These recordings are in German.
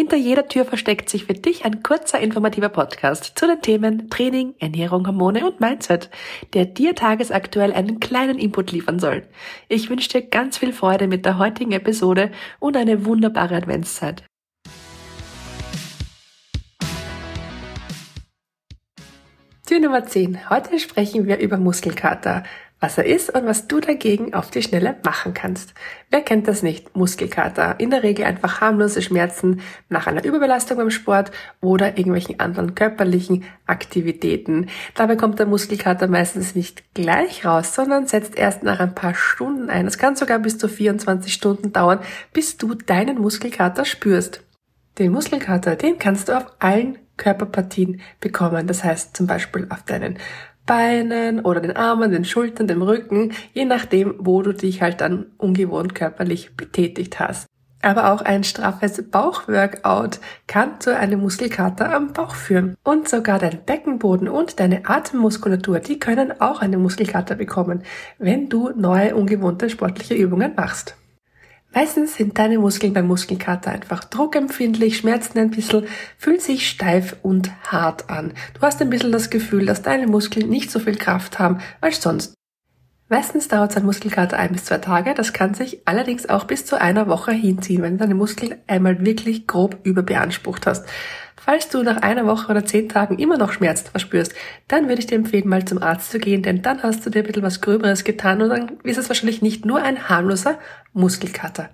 Hinter jeder Tür versteckt sich für dich ein kurzer informativer Podcast zu den Themen Training, Ernährung, Hormone und Mindset, der dir tagesaktuell einen kleinen Input liefern soll. Ich wünsche dir ganz viel Freude mit der heutigen Episode und eine wunderbare Adventszeit. Tür Nummer 10. Heute sprechen wir über Muskelkater was er ist und was du dagegen auf die Schnelle machen kannst. Wer kennt das nicht? Muskelkater. In der Regel einfach harmlose Schmerzen nach einer Überbelastung beim Sport oder irgendwelchen anderen körperlichen Aktivitäten. Dabei kommt der Muskelkater meistens nicht gleich raus, sondern setzt erst nach ein paar Stunden ein. Es kann sogar bis zu 24 Stunden dauern, bis du deinen Muskelkater spürst. Den Muskelkater, den kannst du auf allen Körperpartien bekommen. Das heißt zum Beispiel auf deinen Beinen oder den Armen, den Schultern, dem Rücken, je nachdem, wo du dich halt dann ungewohnt körperlich betätigt hast. Aber auch ein straffes Bauchworkout kann zu einem Muskelkater am Bauch führen. Und sogar dein Beckenboden und deine Atemmuskulatur, die können auch eine Muskelkater bekommen, wenn du neue ungewohnte sportliche Übungen machst. Meistens sind deine Muskeln beim Muskelkater einfach druckempfindlich, schmerzen ein bisschen, fühlen sich steif und hart an. Du hast ein bisschen das Gefühl, dass deine Muskeln nicht so viel Kraft haben als sonst. Meistens dauert ein Muskelkater ein bis zwei Tage, das kann sich allerdings auch bis zu einer Woche hinziehen, wenn du deine Muskeln einmal wirklich grob überbeansprucht hast. Falls du nach einer Woche oder zehn Tagen immer noch Schmerzen verspürst, dann würde ich dir empfehlen, mal zum Arzt zu gehen, denn dann hast du dir ein bisschen was Gröberes getan und dann ist es wahrscheinlich nicht nur ein harmloser Muskelkater.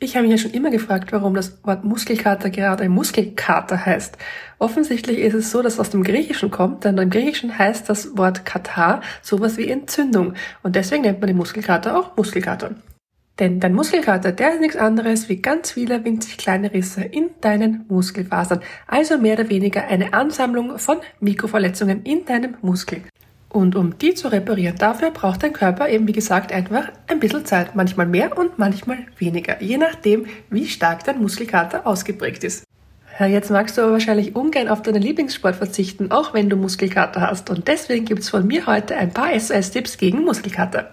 Ich habe mich ja schon immer gefragt, warum das Wort Muskelkater gerade ein Muskelkater heißt. Offensichtlich ist es so, dass es aus dem Griechischen kommt, denn im Griechischen heißt das Wort Katar sowas wie Entzündung und deswegen nennt man den Muskelkater auch Muskelkater. Denn dein Muskelkater, der ist nichts anderes wie ganz viele winzig kleine Risse in deinen Muskelfasern. Also mehr oder weniger eine Ansammlung von Mikroverletzungen in deinem Muskel. Und um die zu reparieren, dafür braucht dein Körper eben, wie gesagt, einfach ein bisschen Zeit. Manchmal mehr und manchmal weniger. Je nachdem, wie stark dein Muskelkater ausgeprägt ist. Jetzt magst du aber wahrscheinlich ungern auf deinen Lieblingssport verzichten, auch wenn du Muskelkater hast. Und deswegen gibt's von mir heute ein paar SOS-Tipps gegen Muskelkater.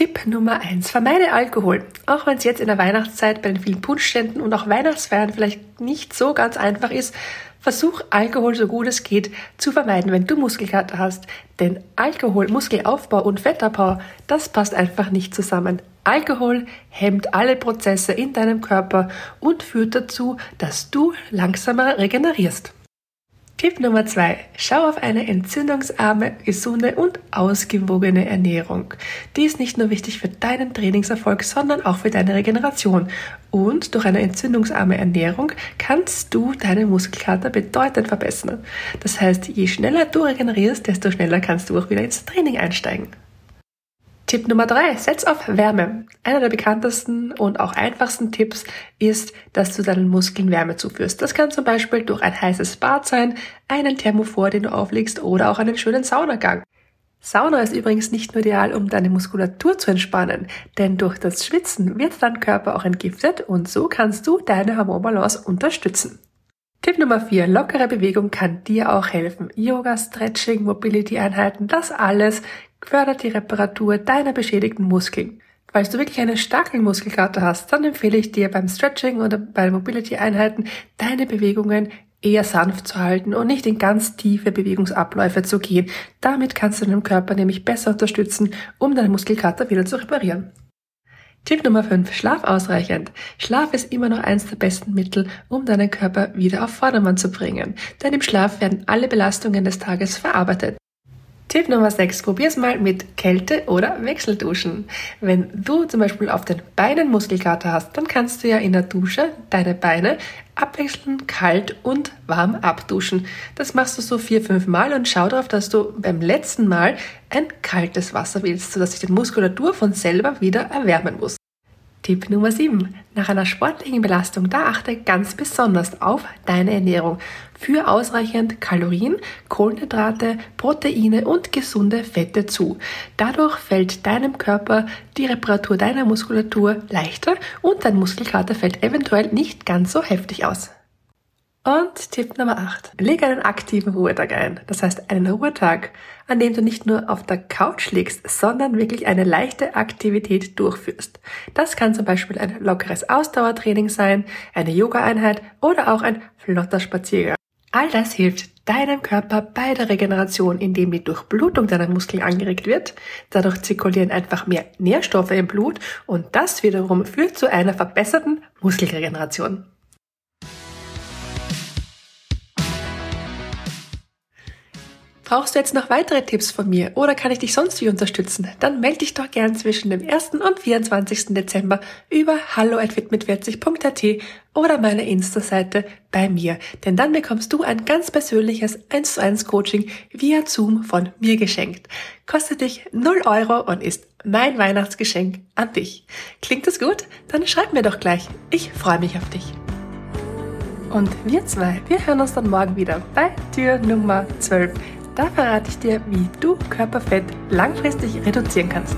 Tipp Nummer eins: Vermeide Alkohol. Auch wenn es jetzt in der Weihnachtszeit bei den vielen Punschständen und auch Weihnachtsfeiern vielleicht nicht so ganz einfach ist, versuch Alkohol so gut es geht zu vermeiden, wenn du Muskelkater hast. Denn Alkohol, Muskelaufbau und Fettabbau, das passt einfach nicht zusammen. Alkohol hemmt alle Prozesse in deinem Körper und führt dazu, dass du langsamer regenerierst. Tipp Nummer zwei: Schau auf eine entzündungsarme, gesunde und ausgewogene Ernährung. Die ist nicht nur wichtig für deinen Trainingserfolg, sondern auch für deine Regeneration. Und durch eine entzündungsarme Ernährung kannst du deinen Muskelkater bedeutend verbessern. Das heißt, je schneller du regenerierst, desto schneller kannst du auch wieder ins Training einsteigen. Tipp Nummer drei, setz auf Wärme. Einer der bekanntesten und auch einfachsten Tipps ist, dass du deinen Muskeln Wärme zuführst. Das kann zum Beispiel durch ein heißes Bad sein, einen Thermofor, den du auflegst oder auch einen schönen Saunagang. Sauna ist übrigens nicht nur ideal, um deine Muskulatur zu entspannen, denn durch das Schwitzen wird dein Körper auch entgiftet und so kannst du deine Hormonbalance unterstützen. Tipp Nummer 4. Lockere Bewegung kann dir auch helfen. Yoga, Stretching, Mobility-Einheiten, das alles fördert die Reparatur deiner beschädigten Muskeln. Falls du wirklich einen starken Muskelkater hast, dann empfehle ich dir beim Stretching oder bei Mobility-Einheiten deine Bewegungen eher sanft zu halten und nicht in ganz tiefe Bewegungsabläufe zu gehen. Damit kannst du deinen Körper nämlich besser unterstützen, um deinen Muskelkater wieder zu reparieren. Tipp Nummer 5. Schlaf ausreichend. Schlaf ist immer noch eines der besten Mittel, um deinen Körper wieder auf Vordermann zu bringen. Denn im Schlaf werden alle Belastungen des Tages verarbeitet. Tipp Nummer 6. Probier's mal mit Kälte- oder Wechselduschen. Wenn du zum Beispiel auf den Beinen Muskelkater hast, dann kannst du ja in der Dusche deine Beine abwechselnd kalt und warm abduschen. Das machst du so vier, fünf Mal und schau darauf, dass du beim letzten Mal ein kaltes Wasser wählst, sodass sich die Muskulatur von selber wieder erwärmen muss. Tipp Nummer 7. Nach einer sportlichen Belastung, da achte ganz besonders auf deine Ernährung. Für ausreichend Kalorien, Kohlenhydrate, Proteine und gesunde Fette zu. Dadurch fällt deinem Körper die Reparatur deiner Muskulatur leichter und dein Muskelkater fällt eventuell nicht ganz so heftig aus. Und Tipp Nummer 8. Leg einen aktiven Ruhetag ein. Das heißt einen Ruhetag, an dem du nicht nur auf der Couch liegst, sondern wirklich eine leichte Aktivität durchführst. Das kann zum Beispiel ein lockeres Ausdauertraining sein, eine Yoga-Einheit oder auch ein flotter Spaziergang. All das hilft deinem Körper bei der Regeneration, indem die Durchblutung deiner Muskeln angeregt wird. Dadurch zirkulieren einfach mehr Nährstoffe im Blut und das wiederum führt zu einer verbesserten Muskelregeneration. Brauchst du jetzt noch weitere Tipps von mir oder kann ich dich sonst wie unterstützen? Dann melde dich doch gern zwischen dem 1. und 24. Dezember über hallo@fitmit40.at oder meiner Insta-Seite bei mir, denn dann bekommst du ein ganz persönliches 1 zu 1 Coaching via Zoom von mir geschenkt. Kostet dich 0 Euro und ist mein Weihnachtsgeschenk an dich. Klingt das gut? Dann schreib mir doch gleich. Ich freue mich auf dich. Und wir zwei, wir hören uns dann morgen wieder bei Tür Nummer 12 da verrate ich dir, wie du Körperfett langfristig reduzieren kannst.